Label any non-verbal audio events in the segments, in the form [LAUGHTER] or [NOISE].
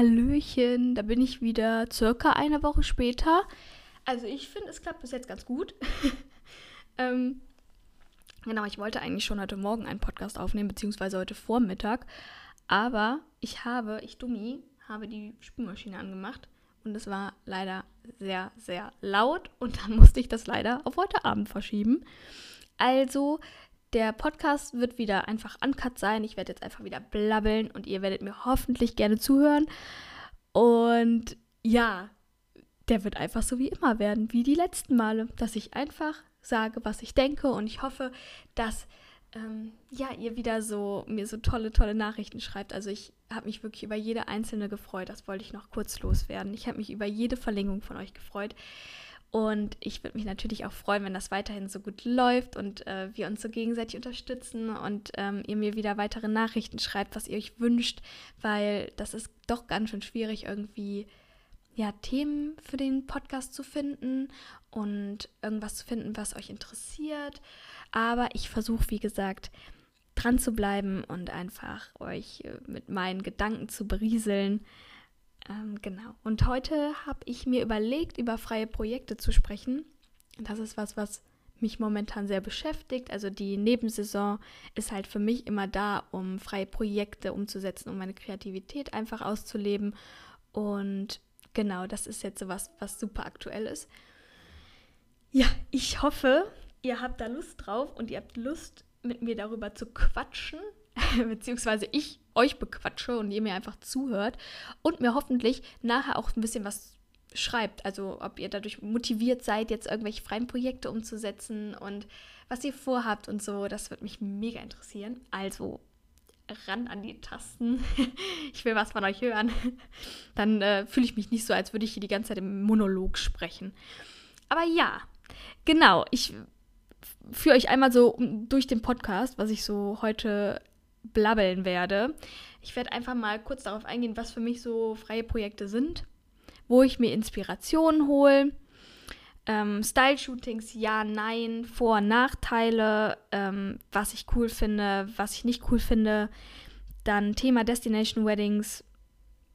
Hallöchen, da bin ich wieder circa eine Woche später. Also ich finde, es klappt bis jetzt ganz gut. [LAUGHS] ähm, genau, ich wollte eigentlich schon heute Morgen einen Podcast aufnehmen, beziehungsweise heute Vormittag. Aber ich habe, ich Dummi, habe die Spülmaschine angemacht und es war leider sehr, sehr laut und [LAUGHS] dann musste ich das leider auf heute Abend verschieben. Also der Podcast wird wieder einfach uncut sein. Ich werde jetzt einfach wieder blabbeln und ihr werdet mir hoffentlich gerne zuhören. Und ja, der wird einfach so wie immer werden, wie die letzten Male, dass ich einfach sage, was ich denke und ich hoffe, dass ähm, ja, ihr wieder so mir so tolle, tolle Nachrichten schreibt. Also ich habe mich wirklich über jede einzelne gefreut. Das wollte ich noch kurz loswerden. Ich habe mich über jede Verlängerung von euch gefreut. Und ich würde mich natürlich auch freuen, wenn das weiterhin so gut läuft und äh, wir uns so gegenseitig unterstützen und ähm, ihr mir wieder weitere Nachrichten schreibt, was ihr euch wünscht, weil das ist doch ganz schön schwierig, irgendwie ja, Themen für den Podcast zu finden und irgendwas zu finden, was euch interessiert. Aber ich versuche, wie gesagt, dran zu bleiben und einfach euch äh, mit meinen Gedanken zu berieseln. Ähm, genau. Und heute habe ich mir überlegt, über freie Projekte zu sprechen. Das ist was, was mich momentan sehr beschäftigt. Also die Nebensaison ist halt für mich immer da, um freie Projekte umzusetzen, um meine Kreativität einfach auszuleben. Und genau, das ist jetzt so was, was super aktuell ist. Ja, ich hoffe, ihr habt da Lust drauf und ihr habt Lust, mit mir darüber zu quatschen, [LAUGHS] beziehungsweise ich euch bequatsche und ihr mir einfach zuhört und mir hoffentlich nachher auch ein bisschen was schreibt. Also ob ihr dadurch motiviert seid, jetzt irgendwelche freien Projekte umzusetzen und was ihr vorhabt und so. Das würde mich mega interessieren. Also ran an die Tasten. [LAUGHS] ich will was von euch hören. [LAUGHS] Dann äh, fühle ich mich nicht so, als würde ich hier die ganze Zeit im Monolog sprechen. Aber ja, genau. Ich führe euch einmal so durch den Podcast, was ich so heute blabbeln werde. Ich werde einfach mal kurz darauf eingehen, was für mich so freie Projekte sind, wo ich mir Inspirationen hole. Ähm, Style-Shootings, ja, nein, Vor- und Nachteile, ähm, was ich cool finde, was ich nicht cool finde. Dann Thema Destination Weddings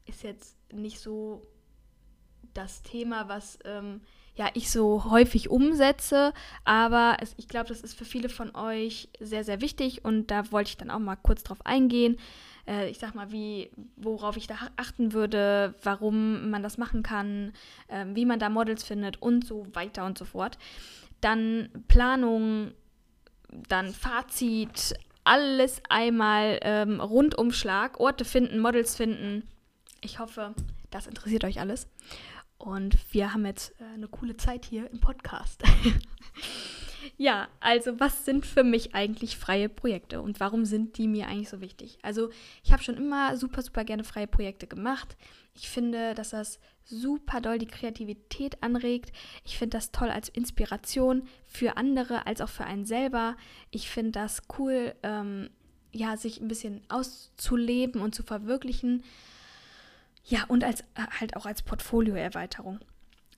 ist jetzt nicht so das Thema, was ähm, ja, ich so häufig umsetze. Aber es, ich glaube, das ist für viele von euch sehr, sehr wichtig und da wollte ich dann auch mal kurz drauf eingehen. Äh, ich sag mal, wie, worauf ich da achten würde, warum man das machen kann, äh, wie man da Models findet und so weiter und so fort. Dann Planung, dann Fazit, alles einmal ähm, Rundumschlag, Orte finden, Models finden. Ich hoffe, das interessiert euch alles. Und wir haben jetzt äh, eine coole Zeit hier im Podcast. [LAUGHS] ja, also was sind für mich eigentlich freie Projekte und warum sind die mir eigentlich so wichtig? Also ich habe schon immer super, super gerne freie Projekte gemacht. Ich finde, dass das super doll die Kreativität anregt. Ich finde das toll als Inspiration für andere als auch für einen selber. Ich finde das cool, ähm, ja, sich ein bisschen auszuleben und zu verwirklichen. Ja, und als äh, halt auch als Portfolioerweiterung.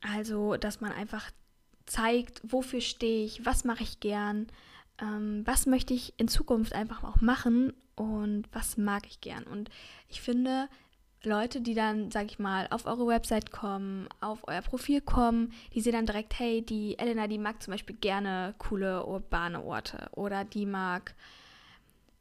Also, dass man einfach zeigt, wofür stehe ich, was mache ich gern, ähm, was möchte ich in Zukunft einfach auch machen und was mag ich gern. Und ich finde, Leute, die dann, sag ich mal, auf eure Website kommen, auf euer Profil kommen, die sehen dann direkt, hey, die Elena, die mag zum Beispiel gerne coole urbane Orte oder die mag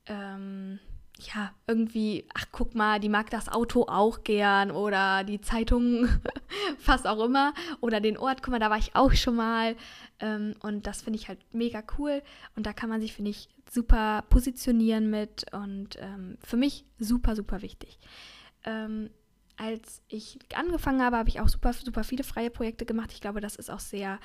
ähm, ja, irgendwie, ach guck mal, die mag das Auto auch gern oder die Zeitung, [LAUGHS] was auch immer, oder den Ort, guck mal, da war ich auch schon mal. Ähm, und das finde ich halt mega cool. Und da kann man sich, finde ich, super positionieren mit und ähm, für mich super, super wichtig. Ähm, als ich angefangen habe, habe ich auch super, super viele freie Projekte gemacht. Ich glaube, das ist auch sehr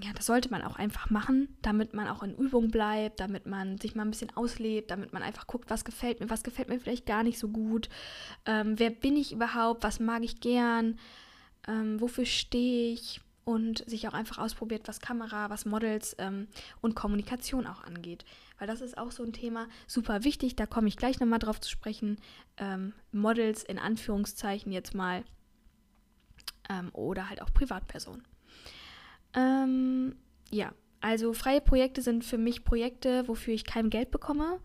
ja, das sollte man auch einfach machen, damit man auch in Übung bleibt, damit man sich mal ein bisschen auslebt, damit man einfach guckt, was gefällt mir, was gefällt mir vielleicht gar nicht so gut, ähm, wer bin ich überhaupt, was mag ich gern, ähm, wofür stehe ich und sich auch einfach ausprobiert, was Kamera, was Models ähm, und Kommunikation auch angeht. Weil das ist auch so ein Thema super wichtig, da komme ich gleich nochmal drauf zu sprechen. Ähm, Models in Anführungszeichen jetzt mal ähm, oder halt auch Privatpersonen. Ähm, ja, also freie Projekte sind für mich Projekte, wofür ich kein Geld bekomme.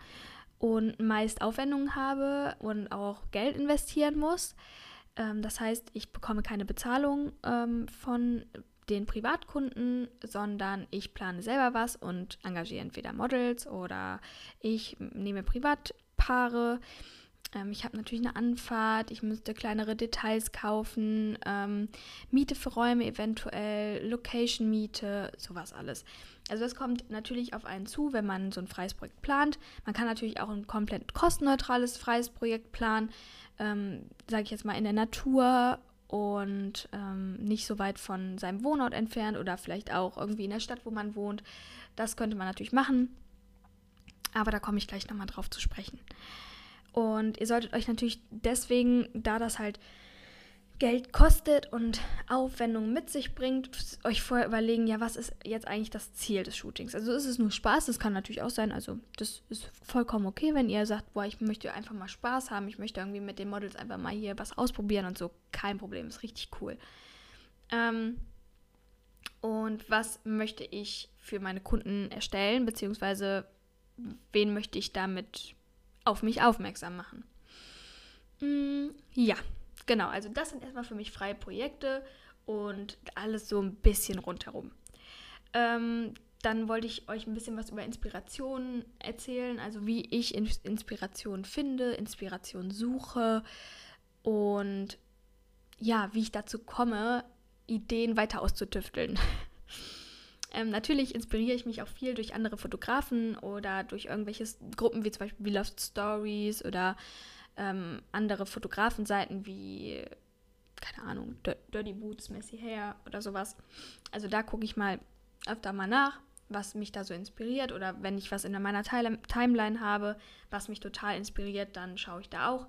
und meist Aufwendungen habe und auch Geld investieren muss. Ähm, das heißt, ich bekomme keine Bezahlung ähm, von den Privatkunden, sondern ich plane selber was und engagiere entweder Models oder ich nehme Privatpaare. Ähm, ich habe natürlich eine Anfahrt, ich müsste kleinere Details kaufen, ähm, Miete für Räume eventuell, Location-Miete, sowas alles. Also das kommt natürlich auf einen zu, wenn man so ein freies Projekt plant. Man kann natürlich auch ein komplett kostenneutrales freies Projekt planen, ähm, sage ich jetzt mal in der Natur und ähm, nicht so weit von seinem Wohnort entfernt oder vielleicht auch irgendwie in der Stadt, wo man wohnt. Das könnte man natürlich machen, aber da komme ich gleich nochmal drauf zu sprechen. Und ihr solltet euch natürlich deswegen, da das halt Geld kostet und Aufwendungen mit sich bringt, euch vorher überlegen, ja, was ist jetzt eigentlich das Ziel des Shootings? Also ist es nur Spaß, das kann natürlich auch sein, also das ist vollkommen okay, wenn ihr sagt, boah, ich möchte einfach mal Spaß haben, ich möchte irgendwie mit den Models einfach mal hier was ausprobieren und so, kein Problem, ist richtig cool. Ähm, und was möchte ich für meine Kunden erstellen, beziehungsweise wen möchte ich damit auf mich aufmerksam machen? Mm, ja, genau, also das sind erstmal für mich freie Projekte und alles so ein bisschen rundherum. Ähm, dann wollte ich euch ein bisschen was über Inspiration erzählen, also wie ich Inspiration finde, Inspiration suche und ja, wie ich dazu komme, Ideen weiter auszutüfteln. [LAUGHS] ähm, natürlich inspiriere ich mich auch viel durch andere Fotografen oder durch irgendwelche Gruppen wie zum Beispiel We Lost Stories oder ähm, andere Fotografenseiten wie, keine Ahnung, Dirty Boots, Messy Hair oder sowas. Also da gucke ich mal öfter mal nach, was mich da so inspiriert oder wenn ich was in meiner Timeline habe, was mich total inspiriert, dann schaue ich da auch.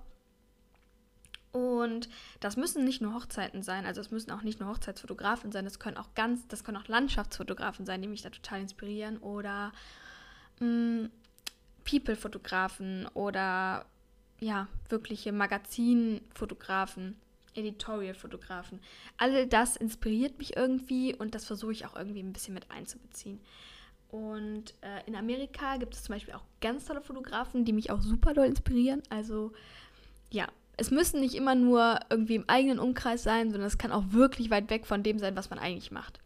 Und das müssen nicht nur Hochzeiten sein, also es müssen auch nicht nur Hochzeitsfotografen sein, das können auch ganz, das können auch Landschaftsfotografen sein, die mich da total inspirieren oder mm, People-Fotografen oder ja, wirkliche Magazinfotografen, Editorial-Fotografen. All das inspiriert mich irgendwie und das versuche ich auch irgendwie ein bisschen mit einzubeziehen. Und äh, in Amerika gibt es zum Beispiel auch ganz tolle Fotografen, die mich auch super doll inspirieren. Also ja, es müssen nicht immer nur irgendwie im eigenen Umkreis sein, sondern es kann auch wirklich weit weg von dem sein, was man eigentlich macht.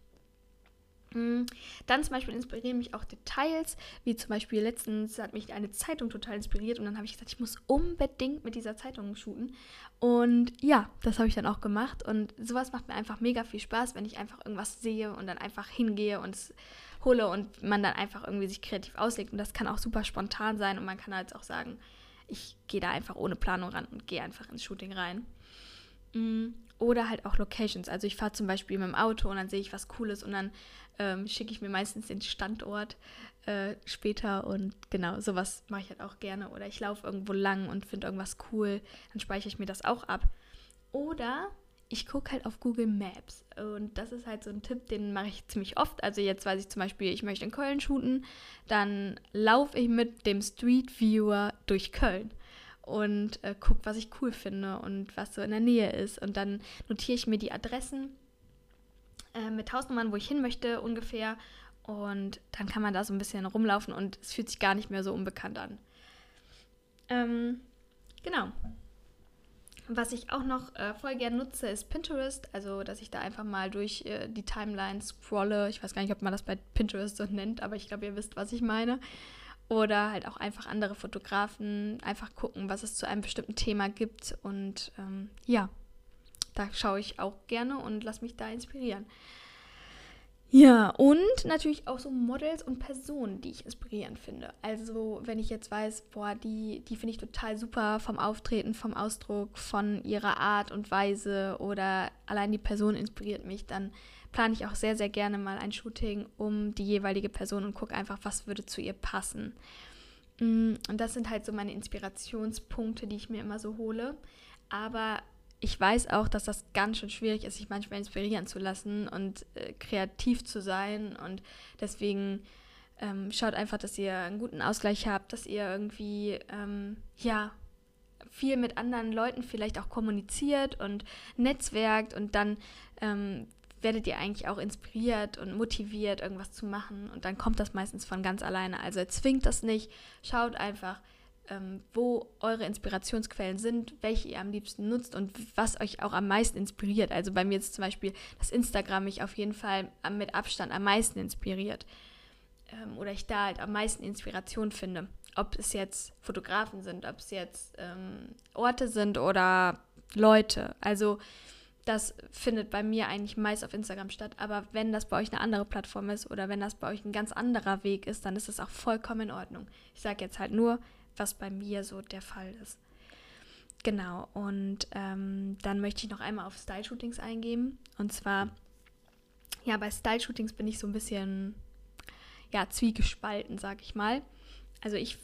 Mm, dann zum Beispiel inspirieren mich auch Details, wie zum Beispiel letztens hat mich eine Zeitung total inspiriert und dann habe ich gesagt, ich muss unbedingt mit dieser Zeitung shooten. Und ja, das habe ich dann auch gemacht und sowas macht mir einfach mega viel Spaß, wenn ich einfach irgendwas sehe und dann einfach hingehe und es hole und man dann einfach irgendwie sich kreativ auslegt. Und das kann auch super spontan sein und man kann halt auch sagen, ich gehe da einfach ohne Planung ran und gehe einfach ins Shooting rein. Mm, oder halt auch Locations. Also ich fahre zum Beispiel mit dem Auto und dann sehe ich was Cooles und dann ähm, schicke ich mir meistens den Standort äh, später und genau, sowas mache ich halt auch gerne. Oder ich laufe irgendwo lang und finde irgendwas cool, dann speichere ich mir das auch ab. Oder ich gucke halt auf Google Maps und das ist halt so ein Tipp, den mache ich ziemlich oft. Also jetzt weiß ich zum Beispiel, ich möchte in Köln shooten, dann laufe ich mit dem Street Viewer durch Köln und äh, gucke, was ich cool finde und was so in der Nähe ist. Und dann notiere ich mir die Adressen äh, mit Hausnummern, wo ich hin möchte ungefähr. Und dann kann man da so ein bisschen rumlaufen und es fühlt sich gar nicht mehr so unbekannt an. Ähm, genau. Was ich auch noch äh, voll gern nutze, ist Pinterest. Also, dass ich da einfach mal durch äh, die Timeline scrolle. Ich weiß gar nicht, ob man das bei Pinterest so nennt, aber ich glaube, ihr wisst, was ich meine. Oder halt auch einfach andere Fotografen einfach gucken, was es zu einem bestimmten Thema gibt. Und ähm, ja, da schaue ich auch gerne und lasse mich da inspirieren. Ja, und natürlich auch so Models und Personen, die ich inspirierend finde. Also, wenn ich jetzt weiß, boah, die, die finde ich total super vom Auftreten, vom Ausdruck, von ihrer Art und Weise oder allein die Person inspiriert mich, dann plane ich auch sehr, sehr gerne mal ein Shooting um die jeweilige Person und gucke einfach, was würde zu ihr passen. Mm, und das sind halt so meine Inspirationspunkte, die ich mir immer so hole. Aber ich weiß auch, dass das ganz schön schwierig ist, sich manchmal inspirieren zu lassen und äh, kreativ zu sein. Und deswegen ähm, schaut einfach, dass ihr einen guten Ausgleich habt, dass ihr irgendwie, ähm, ja, viel mit anderen Leuten vielleicht auch kommuniziert und netzwerkt und dann ähm, werdet ihr eigentlich auch inspiriert und motiviert, irgendwas zu machen. Und dann kommt das meistens von ganz alleine. Also zwingt das nicht, schaut einfach, ähm, wo eure Inspirationsquellen sind, welche ihr am liebsten nutzt und was euch auch am meisten inspiriert. Also bei mir ist zum Beispiel das Instagram mich auf jeden Fall mit Abstand am meisten inspiriert. Ähm, oder ich da halt am meisten Inspiration finde. Ob es jetzt Fotografen sind, ob es jetzt ähm, Orte sind oder Leute. Also das findet bei mir eigentlich meist auf Instagram statt. Aber wenn das bei euch eine andere Plattform ist oder wenn das bei euch ein ganz anderer Weg ist, dann ist es auch vollkommen in Ordnung. Ich sage jetzt halt nur, was bei mir so der Fall ist. Genau, und ähm, dann möchte ich noch einmal auf Style-Shootings eingehen. Und zwar, ja, bei Style-Shootings bin ich so ein bisschen, ja, zwiegespalten, sag ich mal. Also ich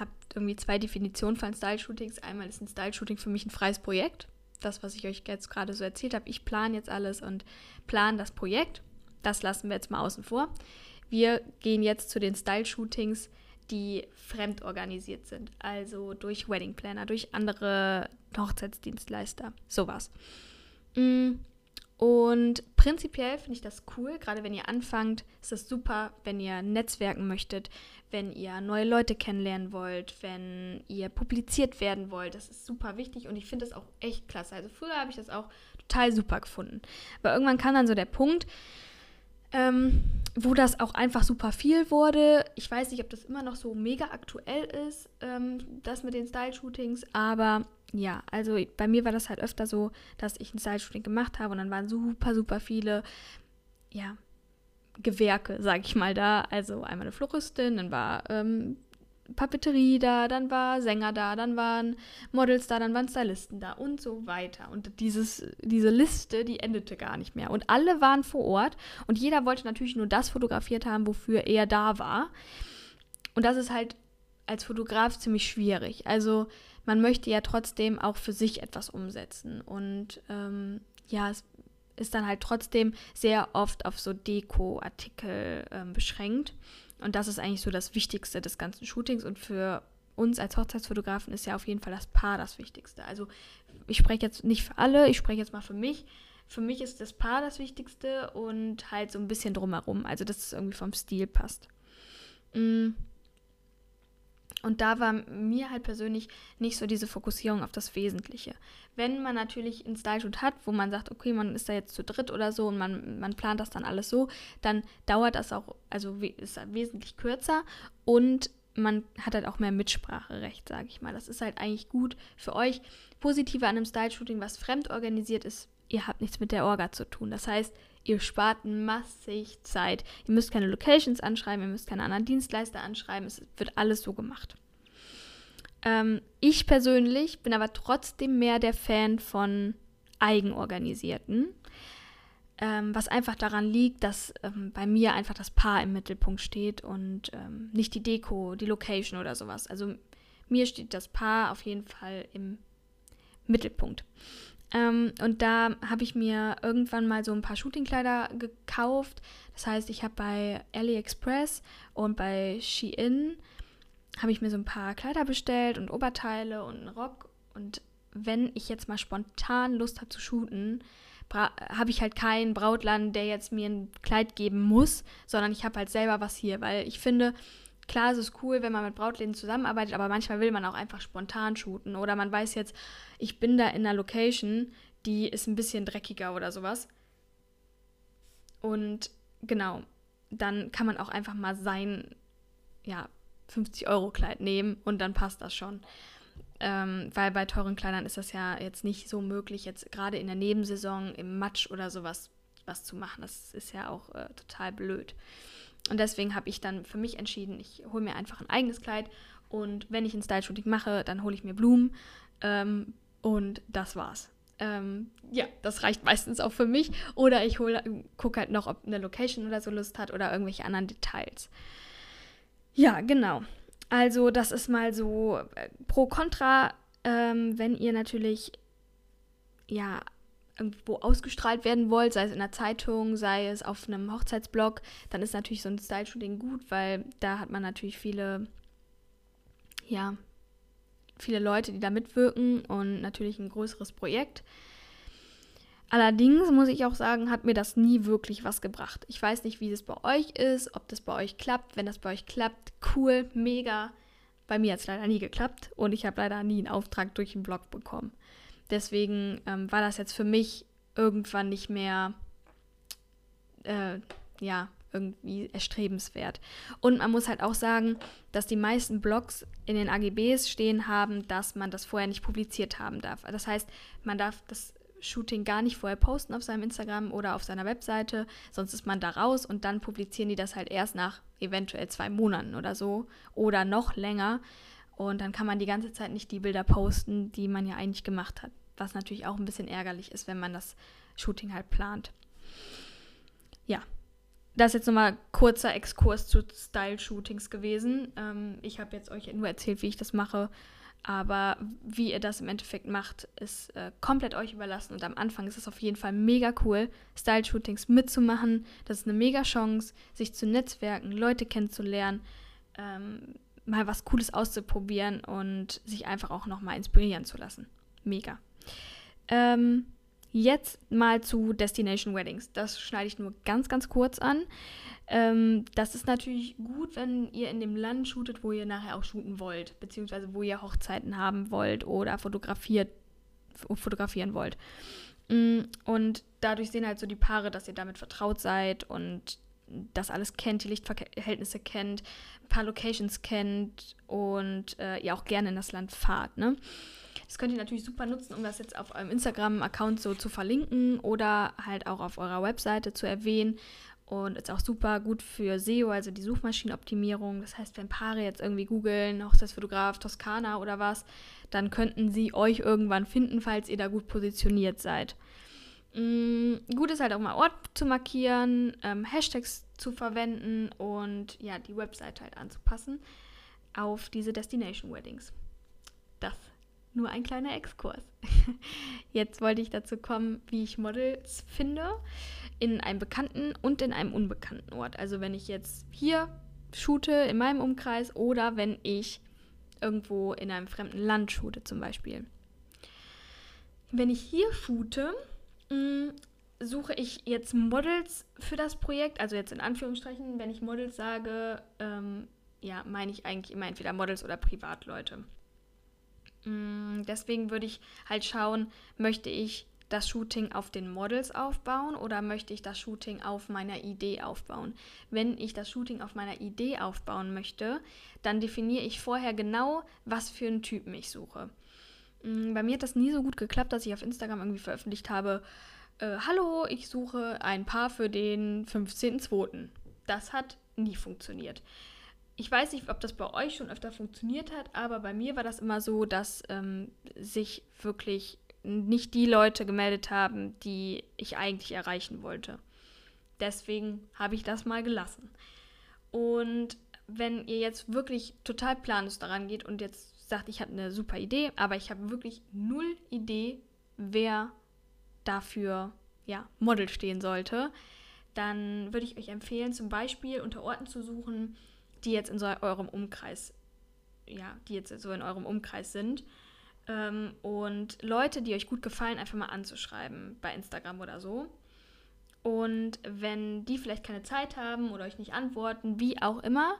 habe irgendwie zwei Definitionen von Style-Shootings. Einmal ist ein Style-Shooting für mich ein freies Projekt. Das, was ich euch jetzt gerade so erzählt habe. Ich plane jetzt alles und plane das Projekt. Das lassen wir jetzt mal außen vor. Wir gehen jetzt zu den Style-Shootings, die fremd organisiert sind, also durch Wedding Planner, durch andere Hochzeitsdienstleister, sowas. Mm, und prinzipiell finde ich das cool, gerade wenn ihr anfangt, ist das super, wenn ihr netzwerken möchtet, wenn ihr neue Leute kennenlernen wollt, wenn ihr publiziert werden wollt. Das ist super wichtig und ich finde das auch echt klasse. Also früher habe ich das auch total super gefunden. Aber irgendwann kam dann so der Punkt, ähm, wo das auch einfach super viel wurde. Ich weiß nicht, ob das immer noch so mega aktuell ist, ähm, das mit den Style-Shootings, aber ja, also bei mir war das halt öfter so, dass ich ein Style-Shooting gemacht habe und dann waren super, super viele, ja, Gewerke, sag ich mal, da. Also einmal eine Floristin, dann war ähm, Papeterie da, dann war Sänger da, dann waren Models da, dann waren Stylisten da und so weiter. Und dieses, diese Liste, die endete gar nicht mehr. Und alle waren vor Ort und jeder wollte natürlich nur das fotografiert haben, wofür er da war. Und das ist halt als Fotograf ziemlich schwierig. Also man möchte ja trotzdem auch für sich etwas umsetzen. Und ähm, ja, es ist dann halt trotzdem sehr oft auf so Deko-Artikel ähm, beschränkt. Und das ist eigentlich so das Wichtigste des ganzen Shootings. Und für uns als Hochzeitsfotografen ist ja auf jeden Fall das Paar das Wichtigste. Also ich spreche jetzt nicht für alle, ich spreche jetzt mal für mich. Für mich ist das Paar das Wichtigste und halt so ein bisschen drumherum. Also dass es irgendwie vom Stil passt. Mm. Und da war mir halt persönlich nicht so diese Fokussierung auf das Wesentliche. Wenn man natürlich einen Style-Shoot hat, wo man sagt, okay, man ist da jetzt zu dritt oder so und man, man plant das dann alles so, dann dauert das auch, also ist wesentlich kürzer und man hat halt auch mehr Mitspracherecht, sage ich mal. Das ist halt eigentlich gut für euch. Positive an einem Style-Shooting, was fremd organisiert ist, ihr habt nichts mit der Orga zu tun. Das heißt, ihr spart massig Zeit. Ihr müsst keine Locations anschreiben, ihr müsst keine anderen Dienstleister anschreiben. Es wird alles so gemacht. Ähm, ich persönlich bin aber trotzdem mehr der Fan von eigenorganisierten. Ähm, was einfach daran liegt, dass ähm, bei mir einfach das Paar im Mittelpunkt steht und ähm, nicht die Deko, die Location oder sowas. Also mir steht das Paar auf jeden Fall im Mittelpunkt. Ähm, und da habe ich mir irgendwann mal so ein paar Shootingkleider gekauft. Das heißt, ich habe bei AliExpress und bei Shein habe ich mir so ein paar Kleider bestellt und Oberteile und einen Rock. Und wenn ich jetzt mal spontan Lust habe zu shooten, habe ich halt keinen Brautladen, der jetzt mir ein Kleid geben muss, sondern ich habe halt selber was hier, weil ich finde, klar, es ist cool, wenn man mit Brautläden zusammenarbeitet, aber manchmal will man auch einfach spontan shooten. Oder man weiß jetzt, ich bin da in einer Location, die ist ein bisschen dreckiger oder sowas. Und genau, dann kann man auch einfach mal sein, ja, 50-Euro-Kleid nehmen und dann passt das schon. Ähm, weil bei teuren Kleidern ist das ja jetzt nicht so möglich, jetzt gerade in der Nebensaison im Matsch oder sowas was zu machen. Das ist ja auch äh, total blöd. Und deswegen habe ich dann für mich entschieden, ich hole mir einfach ein eigenes Kleid und wenn ich ein Style-Shooting mache, dann hole ich mir Blumen ähm, und das war's. Ähm, ja, das reicht meistens auch für mich. Oder ich gucke halt noch, ob eine Location oder so Lust hat oder irgendwelche anderen Details. Ja, genau. Also das ist mal so äh, pro Contra, ähm, wenn ihr natürlich ja irgendwo ausgestrahlt werden wollt, sei es in der Zeitung, sei es auf einem Hochzeitsblog, dann ist natürlich so ein Style-Shooting gut, weil da hat man natürlich viele, ja, viele Leute, die da mitwirken und natürlich ein größeres Projekt. Allerdings muss ich auch sagen, hat mir das nie wirklich was gebracht. Ich weiß nicht, wie es bei euch ist, ob das bei euch klappt. Wenn das bei euch klappt, cool, mega. Bei mir hat es leider nie geklappt und ich habe leider nie einen Auftrag durch einen Blog bekommen. Deswegen ähm, war das jetzt für mich irgendwann nicht mehr, äh, ja, irgendwie erstrebenswert. Und man muss halt auch sagen, dass die meisten Blogs in den AGBs stehen haben, dass man das vorher nicht publiziert haben darf. Das heißt, man darf das Shooting gar nicht vorher posten auf seinem Instagram oder auf seiner Webseite, sonst ist man da raus und dann publizieren die das halt erst nach eventuell zwei Monaten oder so oder noch länger. Und dann kann man die ganze Zeit nicht die Bilder posten, die man ja eigentlich gemacht hat. Was natürlich auch ein bisschen ärgerlich ist, wenn man das Shooting halt plant. Ja, das ist jetzt nochmal kurzer Exkurs zu Style-Shootings gewesen. Ähm, ich habe jetzt euch nur erzählt, wie ich das mache. Aber wie ihr das im Endeffekt macht, ist äh, komplett euch überlassen. Und am Anfang ist es auf jeden Fall mega cool, Style-Shootings mitzumachen. Das ist eine mega Chance, sich zu netzwerken, Leute kennenzulernen, ähm, mal was Cooles auszuprobieren und sich einfach auch nochmal inspirieren zu lassen. Mega. Ähm, Jetzt mal zu Destination Weddings. Das schneide ich nur ganz, ganz kurz an. Ähm, das ist natürlich gut, wenn ihr in dem Land shootet, wo ihr nachher auch shooten wollt, beziehungsweise wo ihr Hochzeiten haben wollt oder fotografiert, fotografieren wollt. Mm, und dadurch sehen halt so die Paare, dass ihr damit vertraut seid und das alles kennt, die Lichtverhältnisse kennt, ein paar Locations kennt und äh, ihr auch gerne in das Land fahrt. Ne? Das könnt ihr natürlich super nutzen, um das jetzt auf eurem Instagram-Account so zu verlinken oder halt auch auf eurer Webseite zu erwähnen. Und ist auch super gut für SEO, also die Suchmaschinenoptimierung. Das heißt, wenn Paare jetzt irgendwie googeln, Hochzeitsfotograf Toskana oder was, dann könnten sie euch irgendwann finden, falls ihr da gut positioniert seid. Mhm, gut ist halt auch mal Ort zu markieren, ähm, Hashtags zu verwenden und ja, die Webseite halt anzupassen auf diese Destination Weddings. Das nur ein kleiner Exkurs. [LAUGHS] Jetzt wollte ich dazu kommen, wie ich Models finde in einem bekannten und in einem unbekannten Ort. Also wenn ich jetzt hier shoote in meinem Umkreis oder wenn ich irgendwo in einem fremden Land shoote zum Beispiel. Wenn ich hier shoote, mm, suche ich jetzt Models für das Projekt, also jetzt in Anführungsstrichen, wenn ich Models sage, ähm, ja, meine ich eigentlich immer entweder Models oder Privatleute. Mm, deswegen würde ich halt schauen, möchte ich das Shooting auf den Models aufbauen oder möchte ich das Shooting auf meiner Idee aufbauen? Wenn ich das Shooting auf meiner Idee aufbauen möchte, dann definiere ich vorher genau, was für einen Typen ich suche. Mm, bei mir hat das nie so gut geklappt, dass ich auf Instagram irgendwie veröffentlicht habe, äh, hallo, ich suche ein Paar für den 15.02. Das hat nie funktioniert ich weiß nicht, ob das bei euch schon öfter funktioniert hat, aber bei mir war das immer so, dass ähm, sich wirklich nicht die Leute gemeldet haben, die ich eigentlich erreichen wollte. Deswegen habe ich das mal gelassen. Und wenn ihr jetzt wirklich total planlos daran geht und jetzt sagt, ich habe eine super Idee, aber ich habe wirklich null Idee, wer dafür ja, Model stehen sollte, dann würde ich euch empfehlen, zum Beispiel unter Orten zu suchen, die jetzt in so eurem Umkreis, ja, die jetzt so in eurem Umkreis sind. Ähm, und Leute, die euch gut gefallen, einfach mal anzuschreiben bei Instagram oder so. Und wenn die vielleicht keine Zeit haben oder euch nicht antworten, wie auch immer,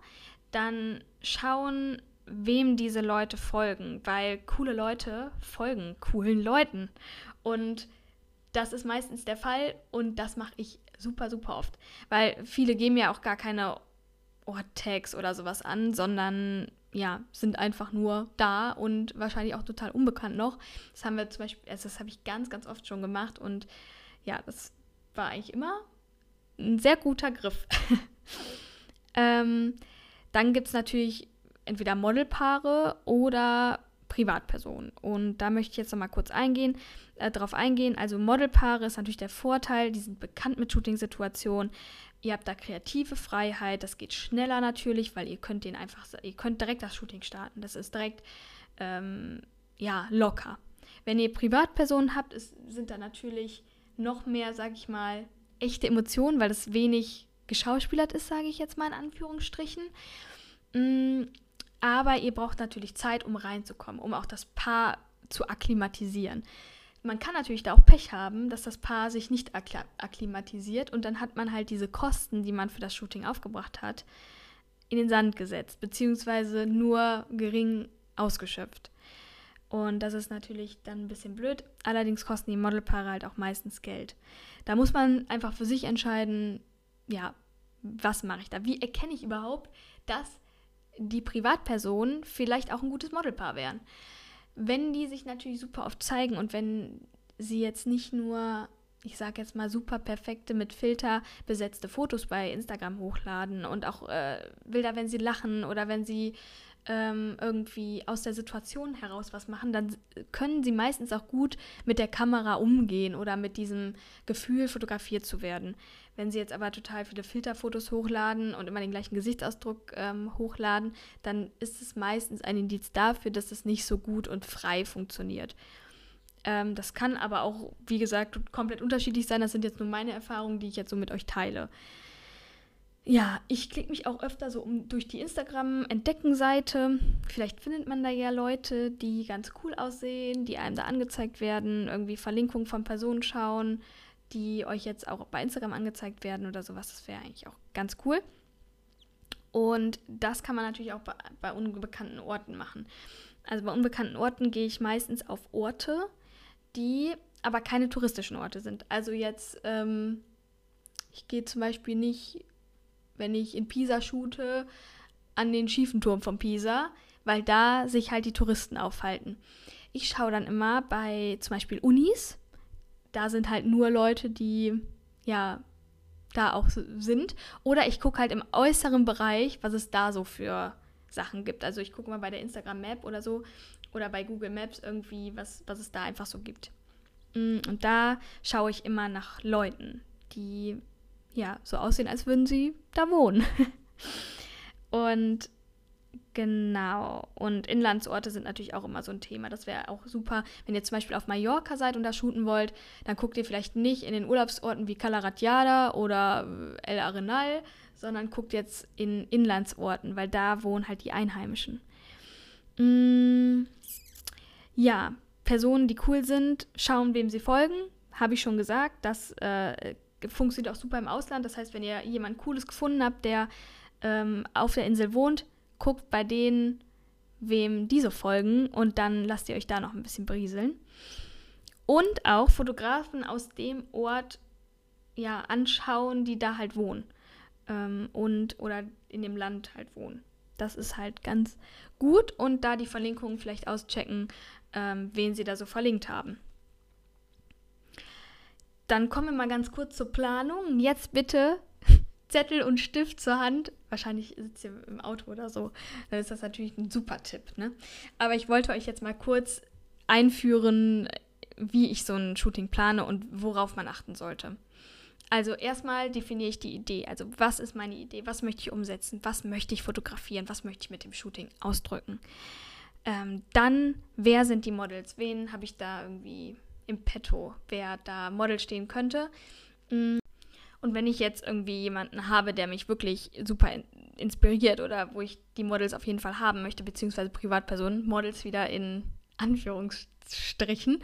dann schauen, wem diese Leute folgen, weil coole Leute folgen coolen Leuten. Und das ist meistens der Fall und das mache ich super, super oft, weil viele geben mir auch gar keine Ort-Tags oder sowas an, sondern ja, sind einfach nur da und wahrscheinlich auch total unbekannt noch. Das haben wir zum Beispiel, also das habe ich ganz, ganz oft schon gemacht und ja, das war eigentlich immer ein sehr guter Griff. [LAUGHS] ähm, dann gibt es natürlich entweder Modelpaare oder Privatpersonen. Und da möchte ich jetzt nochmal kurz eingehen, äh, darauf eingehen. Also Modelpaare ist natürlich der Vorteil, die sind bekannt mit Shooting-Situationen. Ihr habt da kreative Freiheit, das geht schneller natürlich, weil ihr könnt den einfach, ihr könnt direkt das Shooting starten. Das ist direkt ähm, ja locker. Wenn ihr Privatpersonen habt, ist, sind da natürlich noch mehr, sag ich mal, echte Emotionen, weil das wenig geschauspielert ist, sage ich jetzt mal in Anführungsstrichen. Mm, aber ihr braucht natürlich Zeit, um reinzukommen, um auch das Paar zu akklimatisieren. Man kann natürlich da auch Pech haben, dass das Paar sich nicht akklimatisiert und dann hat man halt diese Kosten, die man für das Shooting aufgebracht hat, in den Sand gesetzt, beziehungsweise nur gering ausgeschöpft. Und das ist natürlich dann ein bisschen blöd. Allerdings kosten die Modelpaare halt auch meistens Geld. Da muss man einfach für sich entscheiden, ja, was mache ich da? Wie erkenne ich überhaupt, dass die Privatpersonen vielleicht auch ein gutes Modelpaar wären? Wenn die sich natürlich super oft zeigen und wenn sie jetzt nicht nur, ich sage jetzt mal, super perfekte mit Filter besetzte Fotos bei Instagram hochladen und auch äh, Bilder, wenn sie lachen oder wenn sie ähm, irgendwie aus der Situation heraus was machen, dann können sie meistens auch gut mit der Kamera umgehen oder mit diesem Gefühl, fotografiert zu werden. Wenn sie jetzt aber total viele Filterfotos hochladen und immer den gleichen Gesichtsausdruck ähm, hochladen, dann ist es meistens ein Indiz dafür, dass es nicht so gut und frei funktioniert. Ähm, das kann aber auch, wie gesagt, komplett unterschiedlich sein. Das sind jetzt nur meine Erfahrungen, die ich jetzt so mit euch teile ja, ich klicke mich auch öfter so um durch die Instagram-Entdecken-Seite. Vielleicht findet man da ja Leute, die ganz cool aussehen, die einem da angezeigt werden, irgendwie Verlinkungen von Personen schauen, die euch jetzt auch bei Instagram angezeigt werden oder sowas. Das wäre eigentlich auch ganz cool. Und das kann man natürlich auch bei, bei unbekannten Orten machen. Also bei unbekannten Orten gehe ich meistens auf Orte, die aber keine touristischen Orte sind. Also jetzt, ähm, ich gehe zum Beispiel nicht wenn ich in Pisa shoote, an den schiefen Turm von Pisa, weil da sich halt die Touristen aufhalten. Ich schaue dann immer bei zum Beispiel Unis. Da sind halt nur Leute, die ja da auch sind. Oder ich gucke halt im äußeren Bereich, was es da so für Sachen gibt. Also ich gucke mal bei der Instagram Map oder so oder bei Google Maps irgendwie, was, was es da einfach so gibt. Mm, und da schaue ich immer nach Leuten, die ja, so aussehen, als würden sie da wohnen. [LAUGHS] und genau. Und Inlandsorte sind natürlich auch immer so ein Thema. Das wäre auch super, wenn ihr zum Beispiel auf Mallorca seid und da shooten wollt, dann guckt ihr vielleicht nicht in den Urlaubsorten wie Calaratiada oder El Arenal, sondern guckt jetzt in Inlandsorten, weil da wohnen halt die Einheimischen. Mm, ja, Personen, die cool sind, schauen, wem sie folgen. Habe ich schon gesagt, das äh, funktioniert auch super im Ausland. Das heißt, wenn ihr jemanden Cooles gefunden habt, der ähm, auf der Insel wohnt, guckt bei denen, wem diese folgen und dann lasst ihr euch da noch ein bisschen brieseln. Und auch Fotografen aus dem Ort ja, anschauen, die da halt wohnen. Ähm, und oder in dem Land halt wohnen. Das ist halt ganz gut und da die Verlinkungen vielleicht auschecken, ähm, wen sie da so verlinkt haben. Dann kommen wir mal ganz kurz zur Planung. Jetzt bitte [LAUGHS] Zettel und Stift zur Hand. Wahrscheinlich sitzt ihr im Auto oder so. Dann ist das natürlich ein super Tipp. Ne? Aber ich wollte euch jetzt mal kurz einführen, wie ich so ein Shooting plane und worauf man achten sollte. Also erstmal definiere ich die Idee. Also was ist meine Idee? Was möchte ich umsetzen? Was möchte ich fotografieren? Was möchte ich mit dem Shooting ausdrücken? Ähm, dann, wer sind die Models? Wen habe ich da irgendwie im Petto, wer da Model stehen könnte. Und wenn ich jetzt irgendwie jemanden habe, der mich wirklich super inspiriert oder wo ich die Models auf jeden Fall haben möchte, beziehungsweise Privatpersonen, Models wieder in Anführungsstrichen,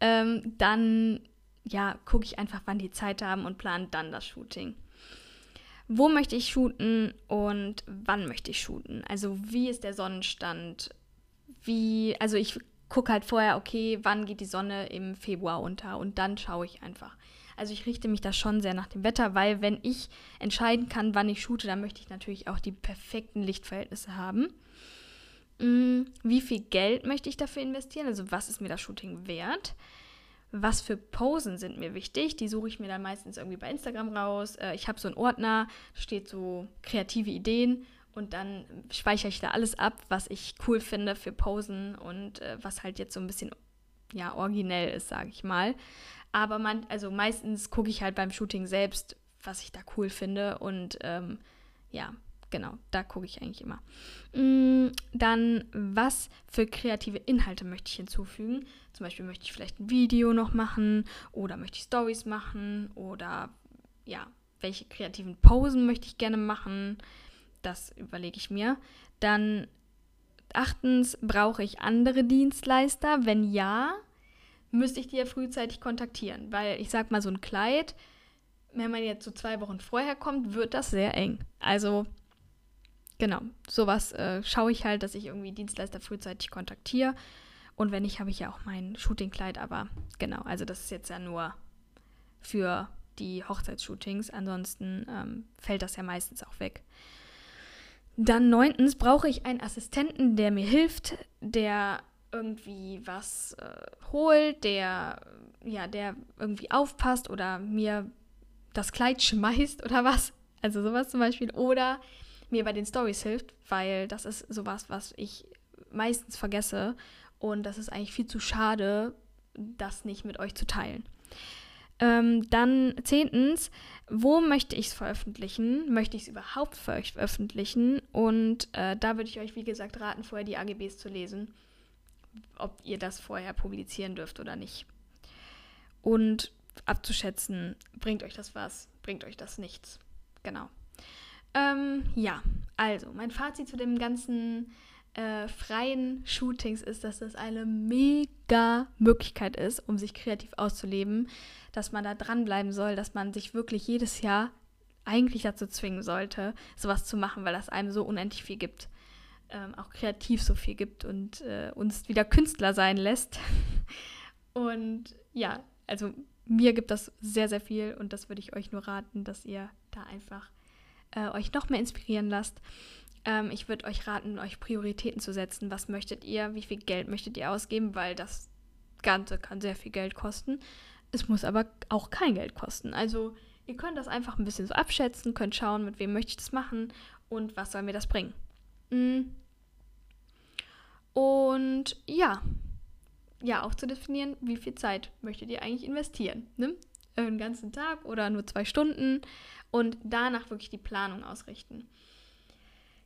ähm, dann ja, gucke ich einfach, wann die Zeit haben und plane dann das Shooting. Wo möchte ich shooten und wann möchte ich shooten? Also wie ist der Sonnenstand? Wie, also ich gucke halt vorher, okay, wann geht die Sonne im Februar unter und dann schaue ich einfach. Also ich richte mich da schon sehr nach dem Wetter, weil wenn ich entscheiden kann, wann ich shoote, dann möchte ich natürlich auch die perfekten Lichtverhältnisse haben. Mm, wie viel Geld möchte ich dafür investieren? Also was ist mir das Shooting wert? Was für Posen sind mir wichtig? Die suche ich mir dann meistens irgendwie bei Instagram raus. Äh, ich habe so einen Ordner, steht so kreative Ideen und dann speichere ich da alles ab, was ich cool finde für Posen und äh, was halt jetzt so ein bisschen ja, originell ist, sage ich mal. Aber man, also meistens gucke ich halt beim Shooting selbst, was ich da cool finde. Und ähm, ja, genau, da gucke ich eigentlich immer. Mm, dann, was für kreative Inhalte möchte ich hinzufügen? Zum Beispiel möchte ich vielleicht ein Video noch machen oder möchte ich Stories machen oder ja, welche kreativen Posen möchte ich gerne machen? Das überlege ich mir. Dann achtens, brauche ich andere Dienstleister? Wenn ja, müsste ich die ja frühzeitig kontaktieren, weil ich sag mal, so ein Kleid, wenn man jetzt so zwei Wochen vorher kommt, wird das sehr eng. Also genau, sowas äh, schaue ich halt, dass ich irgendwie Dienstleister frühzeitig kontaktiere. Und wenn nicht, habe ich ja auch mein Shootingkleid, aber genau, also das ist jetzt ja nur für die Hochzeitsshootings. Ansonsten ähm, fällt das ja meistens auch weg. Dann neuntens brauche ich einen Assistenten, der mir hilft, der irgendwie was äh, holt, der ja, der irgendwie aufpasst oder mir das Kleid schmeißt oder was. Also sowas zum Beispiel. Oder mir bei den Stories hilft, weil das ist sowas, was ich meistens vergesse. Und das ist eigentlich viel zu schade, das nicht mit euch zu teilen. Ähm, dann zehntens, wo möchte ich es veröffentlichen? Möchte ich es überhaupt veröffentlichen? Und äh, da würde ich euch, wie gesagt, raten, vorher die AGBs zu lesen, ob ihr das vorher publizieren dürft oder nicht. Und abzuschätzen, bringt euch das was, bringt euch das nichts. Genau. Ähm, ja, also mein Fazit zu dem ganzen äh, freien Shootings ist, dass das eine mega Möglichkeit ist, um sich kreativ auszuleben, dass man da dranbleiben soll, dass man sich wirklich jedes Jahr eigentlich dazu zwingen sollte, sowas zu machen, weil das einem so unendlich viel gibt. Ähm, auch kreativ so viel gibt und äh, uns wieder Künstler sein lässt. [LAUGHS] und ja, also mir gibt das sehr, sehr viel und das würde ich euch nur raten, dass ihr da einfach äh, euch noch mehr inspirieren lasst. Ähm, ich würde euch raten, euch Prioritäten zu setzen. Was möchtet ihr? Wie viel Geld möchtet ihr ausgeben? Weil das Ganze kann sehr viel Geld kosten. Es muss aber auch kein Geld kosten. Also ihr könnt das einfach ein bisschen so abschätzen, könnt schauen, mit wem möchte ich das machen und was soll mir das bringen. Mm. Und ja, ja, auch zu definieren, wie viel Zeit möchtet ihr eigentlich investieren. Ne? Einen ganzen Tag oder nur zwei Stunden und danach wirklich die Planung ausrichten.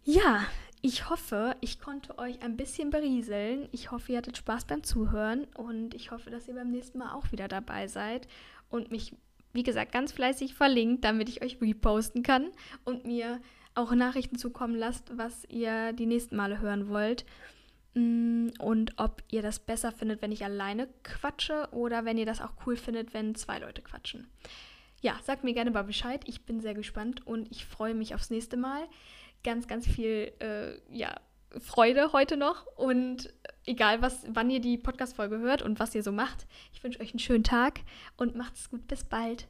Ja, ich hoffe, ich konnte euch ein bisschen berieseln. Ich hoffe, ihr hattet Spaß beim Zuhören und ich hoffe, dass ihr beim nächsten Mal auch wieder dabei seid und mich, wie gesagt, ganz fleißig verlinkt, damit ich euch reposten kann und mir auch Nachrichten zukommen lasst, was ihr die nächsten Male hören wollt mm, und ob ihr das besser findet, wenn ich alleine quatsche oder wenn ihr das auch cool findet, wenn zwei Leute quatschen. Ja, sagt mir gerne mal Bescheid. Ich bin sehr gespannt und ich freue mich aufs nächste Mal ganz, ganz viel äh, ja, Freude heute noch. Und egal, was, wann ihr die Podcast-Folge hört und was ihr so macht, ich wünsche euch einen schönen Tag und macht es gut. Bis bald.